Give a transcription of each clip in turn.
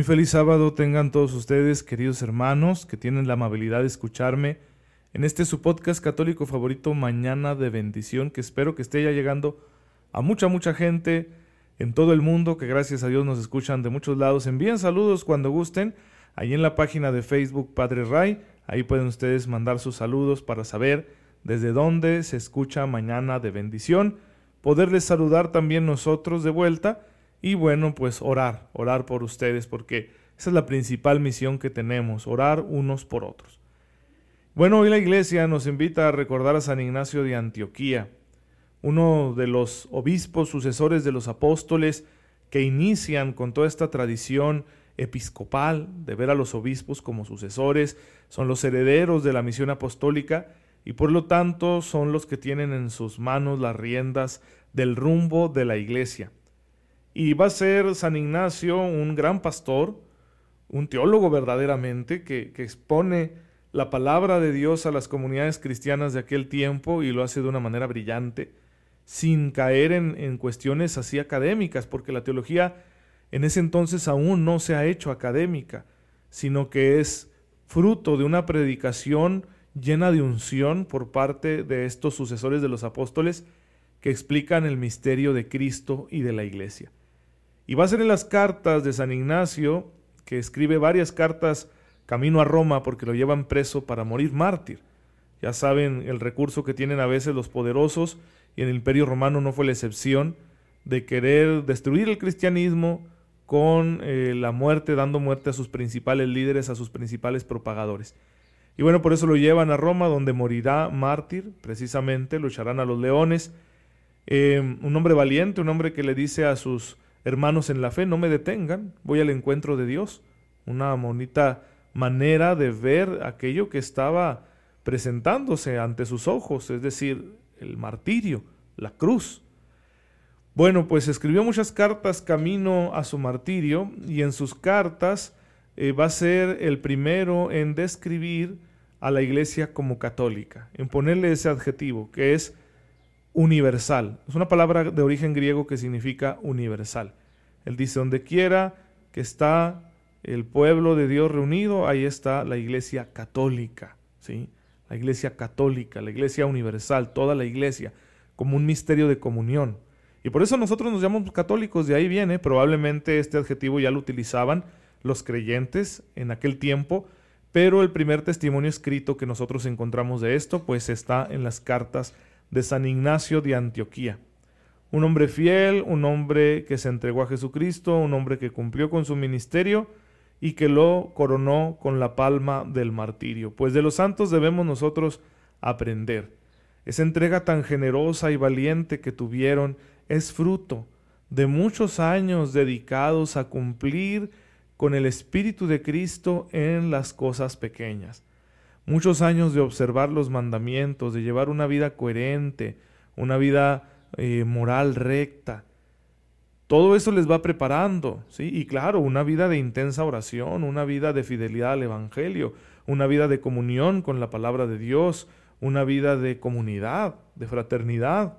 Muy feliz sábado tengan todos ustedes, queridos hermanos, que tienen la amabilidad de escucharme en este su podcast católico favorito, Mañana de Bendición, que espero que esté ya llegando a mucha, mucha gente en todo el mundo, que gracias a Dios nos escuchan de muchos lados. Envíen saludos cuando gusten, ahí en la página de Facebook Padre Ray, ahí pueden ustedes mandar sus saludos para saber desde dónde se escucha Mañana de Bendición, poderles saludar también nosotros de vuelta y bueno, pues orar, orar por ustedes, porque esa es la principal misión que tenemos, orar unos por otros. Bueno, hoy la iglesia nos invita a recordar a San Ignacio de Antioquía, uno de los obispos sucesores de los apóstoles que inician con toda esta tradición episcopal de ver a los obispos como sucesores, son los herederos de la misión apostólica y por lo tanto son los que tienen en sus manos las riendas del rumbo de la iglesia. Y va a ser San Ignacio un gran pastor, un teólogo verdaderamente, que, expone la palabra de Dios a las comunidades cristianas de aquel tiempo y lo hace de una manera brillante, sin caer en, en cuestiones así académicas, porque la teología en ese entonces aún no se ha hecho académica, sino que es fruto de una predicación llena de unción por parte de estos sucesores de los apóstoles que explican el misterio de Cristo y de la Iglesia. Y va a ser en las cartas de San Ignacio, que escribe varias cartas camino a Roma porque lo llevan preso para morir mártir. Ya saben el recurso que tienen a veces los poderosos, y en el imperio romano no fue la excepción, de querer destruir el cristianismo con eh, la muerte, dando muerte a sus principales líderes, a sus principales propagadores. Y bueno, por eso lo llevan a Roma, donde morirá mártir, precisamente, lucharán a los leones. Eh, un hombre valiente, un hombre que le dice a sus hermanos en la fe, no me detengan, voy al encuentro de Dios. Una bonita manera de ver aquello que estaba presentándose ante sus ojos, es decir, el martirio, la cruz. Bueno, pues escribió muchas cartas camino a su martirio y en sus cartas eh, va a ser el primero en describir a la iglesia como católica, en ponerle ese adjetivo, que es universal. Es una palabra de origen griego que significa universal. Él dice, donde quiera que está el pueblo de Dios reunido, ahí está la iglesia católica, ¿sí? La iglesia católica, la iglesia universal, toda la iglesia, como un misterio de comunión. Y por eso nosotros nos llamamos católicos, de ahí viene, probablemente este adjetivo ya lo utilizaban los creyentes en aquel tiempo, pero el primer testimonio escrito que nosotros encontramos de esto, pues está en las cartas de San Ignacio de Antioquía. Un hombre fiel, un hombre que se entregó a Jesucristo, un hombre que cumplió con su ministerio y que lo coronó con la palma del martirio. Pues de los santos debemos nosotros aprender. Esa entrega tan generosa y valiente que tuvieron es fruto de muchos años dedicados a cumplir con el Espíritu de Cristo en las cosas pequeñas muchos años de observar los mandamientos, de llevar una vida coherente, una vida eh, moral recta. Todo eso les va preparando, ¿sí? Y claro, una vida de intensa oración, una vida de fidelidad al Evangelio, una vida de comunión con la palabra de Dios, una vida de comunidad, de fraternidad,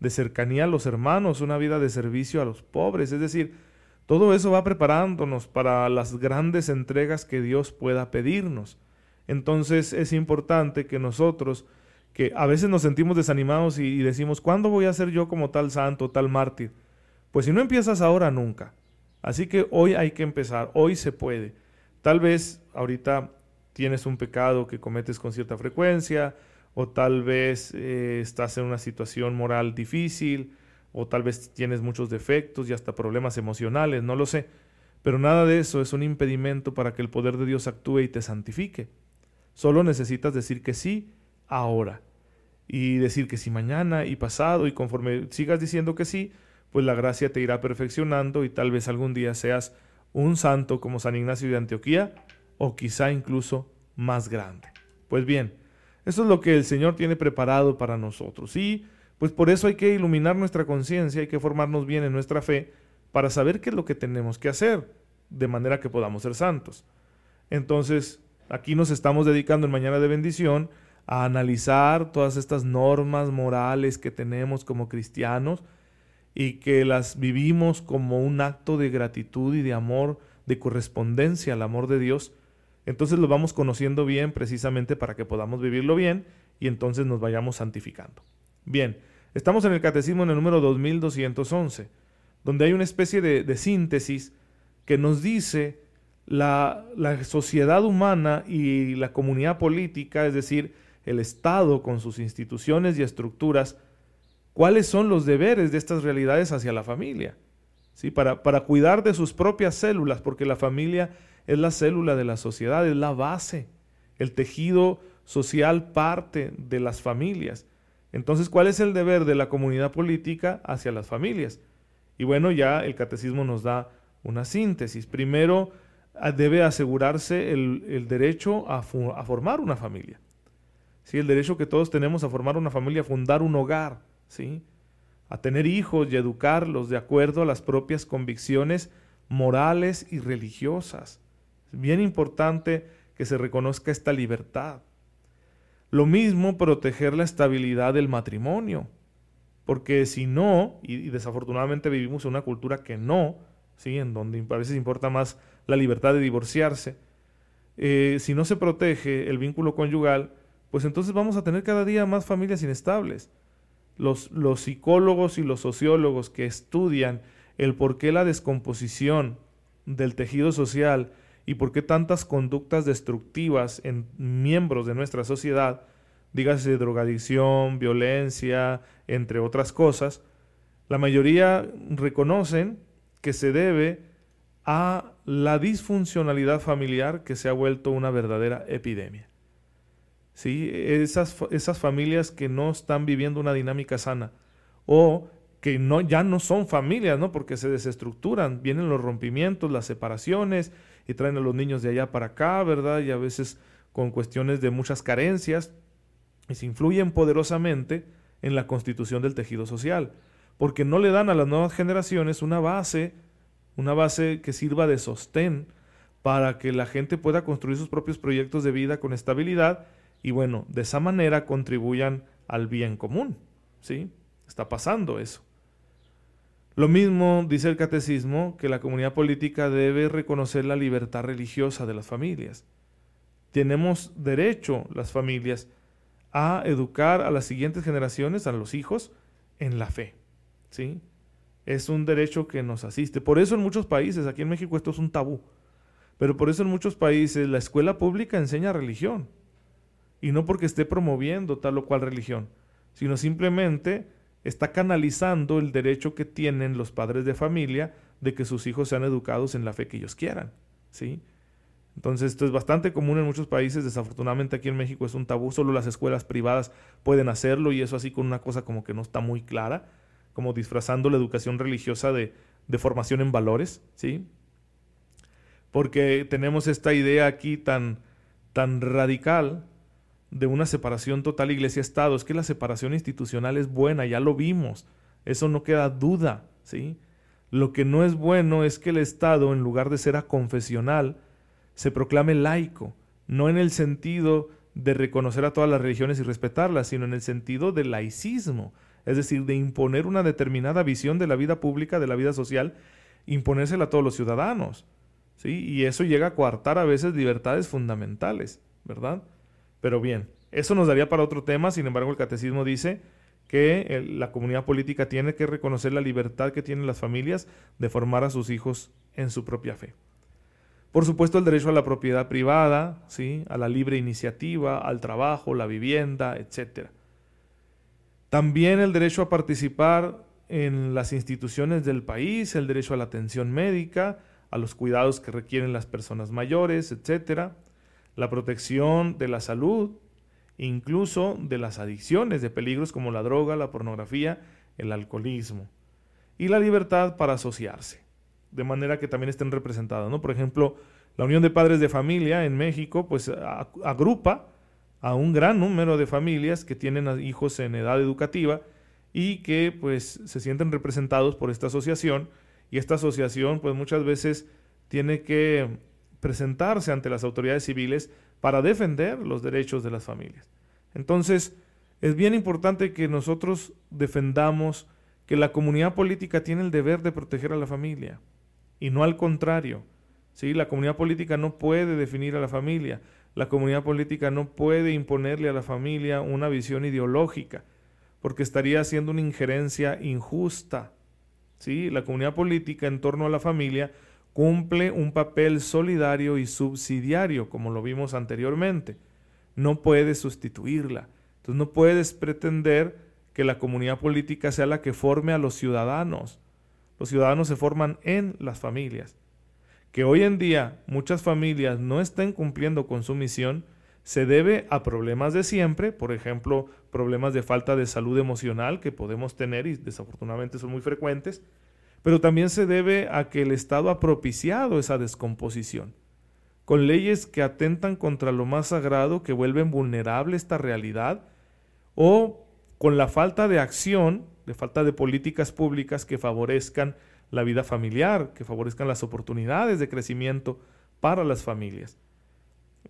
de cercanía a los hermanos, una vida de servicio a los pobres. Es decir, todo eso va preparándonos para las grandes entregas que Dios pueda pedirnos. Entonces es importante que nosotros, que a veces nos sentimos desanimados y, decimos, ¿cuándo voy a ser yo como tal santo, tal mártir? Pues si no empiezas ahora, nunca. Así que hoy hay que empezar, hoy se puede. Tal vez ahorita tienes un pecado que cometes con cierta frecuencia, o tal vez eh, estás en una situación moral difícil, o tal vez tienes muchos defectos y hasta problemas emocionales, no lo sé. Pero nada de eso es un impedimento para que el poder de Dios actúe y te santifique. Solo necesitas decir que sí ahora. y decir que sí mañana y pasado y conforme sigas diciendo que sí, pues la gracia te irá perfeccionando y tal vez algún día seas un santo como San Ignacio de Antioquía o quizá incluso más grande. Pues bien, eso es lo que el Señor tiene preparado para nosotros y pues por eso hay que iluminar nuestra conciencia, hay que formarnos bien en nuestra fe para saber qué es lo que tenemos que hacer de manera que podamos ser santos. Entonces, aquí nos estamos dedicando en Mañana de Bendición a analizar todas estas normas morales que tenemos como cristianos y que las vivimos como un acto de gratitud y de amor, de correspondencia al amor de Dios, entonces lo vamos conociendo bien precisamente para que podamos vivirlo bien y entonces nos vayamos santificando. Bien, estamos en el Catecismo en el número 2211, donde hay una especie de, de síntesis que nos dice la, la sociedad humana y la comunidad política, es decir, el Estado con sus instituciones y estructuras, cuáles son los deberes de estas realidades hacia la familia, ¿sí? para, para cuidar de sus propias células, porque la familia es la célula de la sociedad, es la base, el tejido social parte de las familias. Entonces, ¿cuál es el deber de la comunidad política hacia las familias? Y bueno, ya el catecismo nos da una síntesis. Primero, debe asegurarse el, el derecho a, formar una familia. ¿sí? el derecho que todos tenemos a formar una familia, a fundar un hogar, ¿sí? a tener hijos y educarlos de acuerdo a las propias convicciones morales y religiosas. Es bien importante que se reconozca esta libertad. Lo mismo proteger la estabilidad del matrimonio, porque si no, y, desafortunadamente vivimos en una cultura que no, ¿sí? en donde a veces importa más la libertad de divorciarse, eh, si no se protege el vínculo conyugal, pues entonces vamos a tener cada día más familias inestables. Los, los psicólogos y los sociólogos que estudian el por qué la descomposición del tejido social y por qué tantas conductas destructivas en miembros de nuestra sociedad, dígase drogadicción, violencia, entre otras cosas, la mayoría reconocen que se debe a la disfuncionalidad familiar que se ha vuelto una verdadera epidemia. ¿sí? Esas, esas familias que no están viviendo una dinámica sana o que no, ya no son familias, ¿no? porque se desestructuran, vienen los rompimientos, las separaciones y traen a los niños de allá para acá, ¿verdad? Y a veces con cuestiones de muchas carencias y se influyen poderosamente en la constitución del tejido social, porque no le dan a las nuevas generaciones una base, una base que sirva de sostén para que la gente pueda construir sus propios proyectos de vida con estabilidad y bueno, de esa manera contribuyan al bien común. ¿Sí? Está pasando eso. Lo mismo dice el catecismo que la comunidad política debe reconocer la libertad religiosa de las familias. Tenemos derecho las familias a educar a las siguientes generaciones, a los hijos, en la fe. ¿Sí? Es un derecho que nos asiste. Por eso en muchos países, aquí en México esto es un tabú, pero por eso en muchos países la escuela pública enseña religión y no porque esté promoviendo tal o cual religión, sino simplemente está canalizando el derecho que tienen los padres de familia de que sus hijos sean educados en la fe que ellos quieran, ¿sí? Entonces esto es bastante común en muchos países, desafortunadamente aquí en México es un tabú, solo las escuelas privadas pueden hacerlo y eso así con una cosa como que no está muy clara, como disfrazando la educación religiosa de, de formación en valores, ¿sí? Porque tenemos esta idea aquí tan, tan radical de una separación total iglesia-estado. Es que la separación institucional es buena, ya lo vimos. Eso no queda duda, ¿sí? Lo que no es bueno es que el Estado, en lugar de ser confesional, se proclame laico, no en el sentido de reconocer a todas las religiones y respetarlas, sino en el sentido del laicismo, es decir, de imponer una determinada visión de la vida pública, de la vida social, imponérsela a todos los ciudadanos. ¿sí? Y eso llega a coartar a veces libertades fundamentales, ¿verdad? Pero bien, eso nos daría para otro tema, sin embargo el catecismo dice que la comunidad política tiene que reconocer la libertad que tienen las familias de formar a sus hijos en su propia fe. Por supuesto, el derecho a la propiedad privada, ¿sí? a la libre iniciativa, al trabajo, la vivienda, etc. También el derecho a participar en las instituciones del país, el derecho a la atención médica, a los cuidados que requieren las personas mayores, etcétera la protección de la salud incluso de las adicciones, de peligros como la droga, la pornografía, el alcoholismo, y la libertad para asociarse, de manera que también estén representadas. ¿no? Por ejemplo, la Unión de Padres de Familia en México pues agrupa a un gran número de familias que tienen hijos en edad educativa y que pues se sienten representados por esta asociación y esta asociación pues muchas veces tiene que presentarse ante las autoridades civiles para defender los derechos de las familias. Entonces, es bien importante que nosotros defendamos que la comunidad política tiene el deber de proteger a la familia y no al contrario. ¿sí? La comunidad política no puede definir a la familia, la comunidad política no puede imponerle a la familia una visión ideológica, porque estaría haciendo una injerencia injusta. ¿sí? La comunidad política en torno a la familia cumple un papel solidario y subsidiario, como lo vimos anteriormente. No puedes sustituirla. Entonces no puedes pretender que la comunidad política sea la que forme a los ciudadanos. Los ciudadanos se forman en las familias. Que hoy en día muchas familias no estén cumpliendo con su misión se debe a problemas de siempre, por ejemplo, problemas de falta de salud emocional que podemos tener y desafortunadamente son muy frecuentes, pero también se debe a que el Estado ha propiciado esa descomposición, con leyes que atentan contra lo más sagrado, que vuelven vulnerable esta realidad, o con la falta de acción, de falta de políticas públicas que favorezcan la vida familiar, que favorezcan las oportunidades de crecimiento para las familias.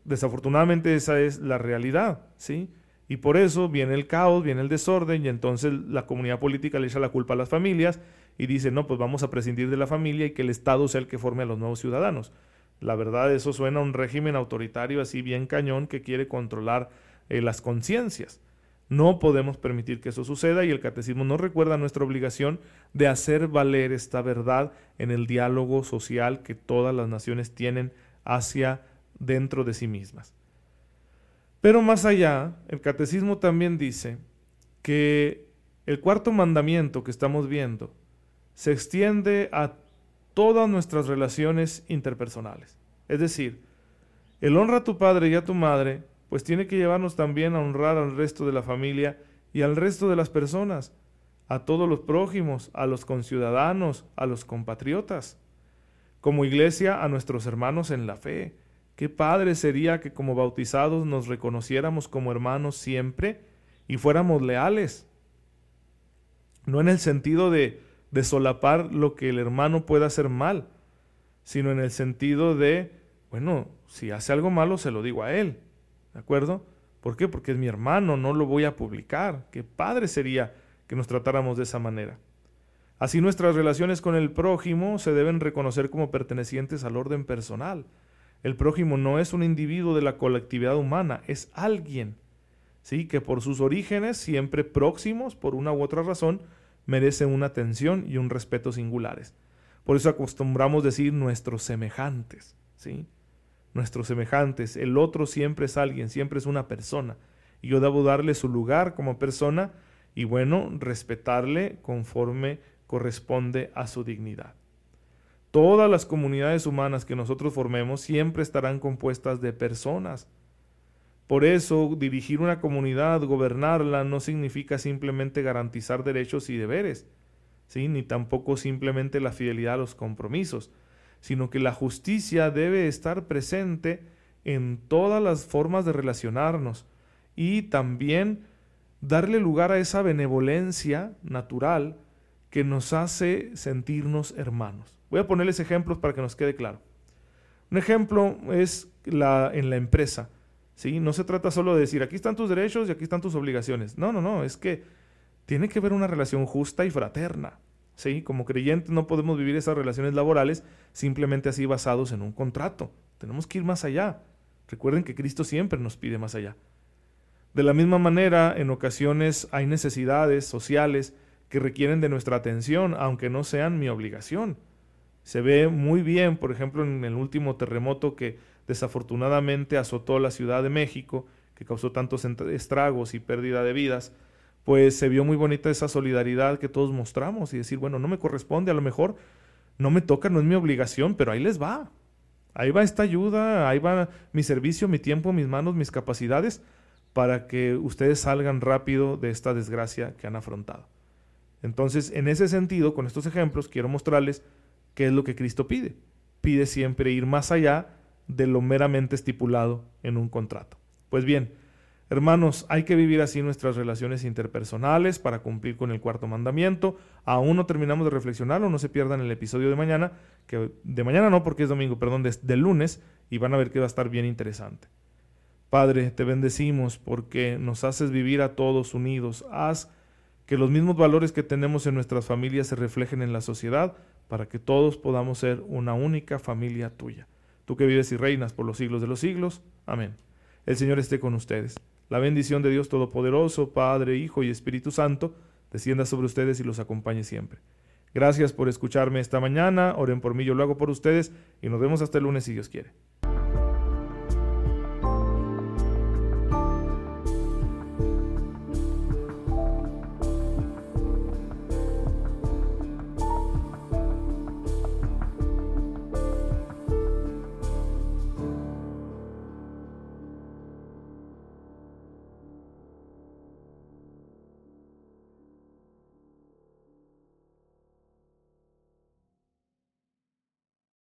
Desafortunadamente esa es la realidad, ¿sí? Y por eso viene el caos, viene el desorden y entonces la comunidad política le echa la culpa a las familias y dice, no, pues vamos a prescindir de la familia y que el Estado sea el que forme a los nuevos ciudadanos. La verdad, eso suena a un régimen autoritario así bien cañón que quiere controlar eh, las conciencias. No podemos permitir que eso suceda y el catecismo nos recuerda nuestra obligación de hacer valer esta verdad en el diálogo social que todas las naciones tienen hacia dentro de sí mismas. Pero más allá, el catecismo también dice que el cuarto mandamiento que estamos viendo se extiende a todas nuestras relaciones interpersonales. Es decir, el honra a tu padre y a tu madre, pues tiene que llevarnos también a honrar al resto de la familia y al resto de las personas, a todos los prójimos, a los conciudadanos, a los compatriotas. Como iglesia, a nuestros hermanos en la fe. Qué padre sería que como bautizados nos reconociéramos como hermanos siempre y fuéramos leales. No en el sentido de solapar lo que el hermano pueda hacer mal, sino en el sentido de, bueno, si hace algo malo se lo digo a él, ¿de acuerdo? ¿Por qué? Porque es mi hermano, no lo voy a publicar. Qué padre sería que nos tratáramos de esa manera. Así nuestras relaciones con el prójimo se deben reconocer como pertenecientes al orden personal. El prójimo no es un individuo de la colectividad humana, es alguien, ¿sí? que por sus orígenes, siempre próximos, por una u otra razón, merecen una atención y un respeto singulares. Por eso acostumbramos decir nuestros semejantes, ¿sí? Nuestros semejantes. El otro siempre es alguien, siempre es una persona. Y yo debo darle su lugar como persona y bueno, respetarle conforme corresponde a su dignidad. Todas las comunidades humanas que nosotros formemos siempre estarán compuestas de personas, por eso, dirigir una comunidad, gobernarla, no significa simplemente garantizar derechos y deberes, ¿sí? ni tampoco simplemente la fidelidad a los compromisos, sino que la justicia debe estar presente en todas las formas de relacionarnos y también darle lugar a esa benevolencia natural que nos hace sentirnos hermanos. Voy a ponerles ejemplos para que nos quede claro. Un ejemplo es la, en la empresa. ¿sí? No se trata solo de decir, aquí están tus derechos y aquí están tus obligaciones. No, no, no, es que tiene que haber una relación justa y fraterna. ¿Sí? Como creyentes no podemos vivir esas relaciones laborales simplemente así basados en un contrato. Tenemos que ir más allá. Recuerden que Cristo siempre nos pide más allá. De la misma manera, en ocasiones hay necesidades sociales que requieren de nuestra atención, aunque no sean mi obligación. Se ve muy bien, por ejemplo, en el último terremoto que desafortunadamente azotó la Ciudad de México, que causó tantos estragos y pérdida de vidas, pues se vio muy bonita esa solidaridad que todos mostramos y decir, bueno, no me corresponde, a lo mejor no me toca, no es mi obligación, pero ahí les va. Ahí va esta ayuda, ahí va mi servicio, mi tiempo, mis manos, mis capacidades, para que ustedes salgan rápido de esta desgracia que han afrontado. Entonces, en ese sentido, con estos ejemplos, quiero mostrarles qué es lo que Cristo pide. Pide siempre ir más allá de lo meramente estipulado en un contrato. Pues bien, hermanos, hay que vivir así nuestras relaciones interpersonales para cumplir con el cuarto mandamiento. Aún no terminamos de reflexionarlo, no se pierdan el episodio de mañana, que de mañana no porque es domingo, perdón, de, lunes, y van a ver que va a estar bien interesante. Padre, te bendecimos porque nos haces vivir a todos unidos. Haz que los mismos valores que tenemos en nuestras familias se reflejen en la sociedad para que todos podamos ser una única familia tuya. Tú que vives y reinas por los siglos de los siglos. Amén. El Señor esté con ustedes. La bendición de Dios Todopoderoso, Padre, Hijo y Espíritu Santo, descienda sobre ustedes y los acompañe siempre. Gracias por escucharme esta mañana. Oren por mí, yo lo hago por ustedes y nos vemos hasta el lunes si Dios quiere.